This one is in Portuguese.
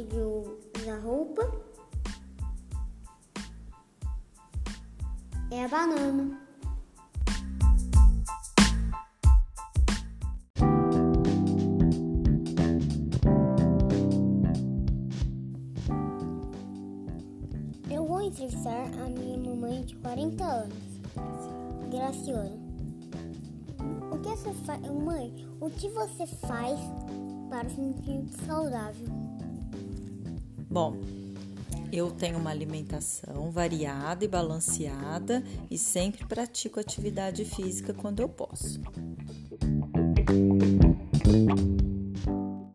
de usar roupa é a banana. Eu vou entrevistar a minha mamãe de 40 anos, Graciana. O que você faz, mãe? O que você faz para se sentir saudável? Bom, eu tenho uma alimentação variada e balanceada e sempre pratico atividade física quando eu posso.